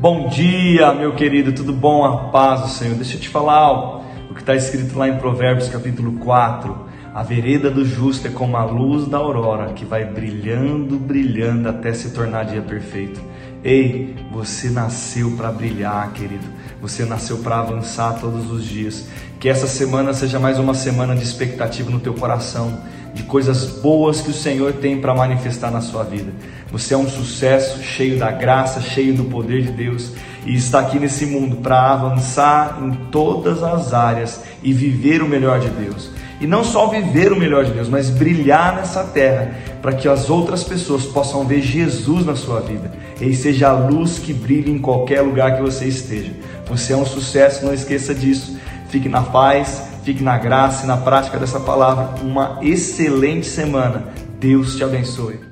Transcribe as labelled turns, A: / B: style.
A: Bom dia, meu querido, tudo bom? A paz do Senhor. Deixa eu te falar. O que está escrito lá em Provérbios capítulo 4. A vereda do justo é como a luz da aurora que vai brilhando, brilhando até se tornar dia perfeito. Ei, você nasceu para brilhar, querido. Você nasceu para avançar todos os dias. Que essa semana seja mais uma semana de expectativa no teu coração de coisas boas que o Senhor tem para manifestar na sua vida. Você é um sucesso, cheio da graça, cheio do poder de Deus e está aqui nesse mundo para avançar em todas as áreas e viver o melhor de Deus. E não só viver o melhor de Deus, mas brilhar nessa terra para que as outras pessoas possam ver Jesus na sua vida. E seja a luz que brilhe em qualquer lugar que você esteja. Você é um sucesso, não esqueça disso. Fique na paz, fique na graça e na prática dessa palavra. Uma excelente semana. Deus te abençoe.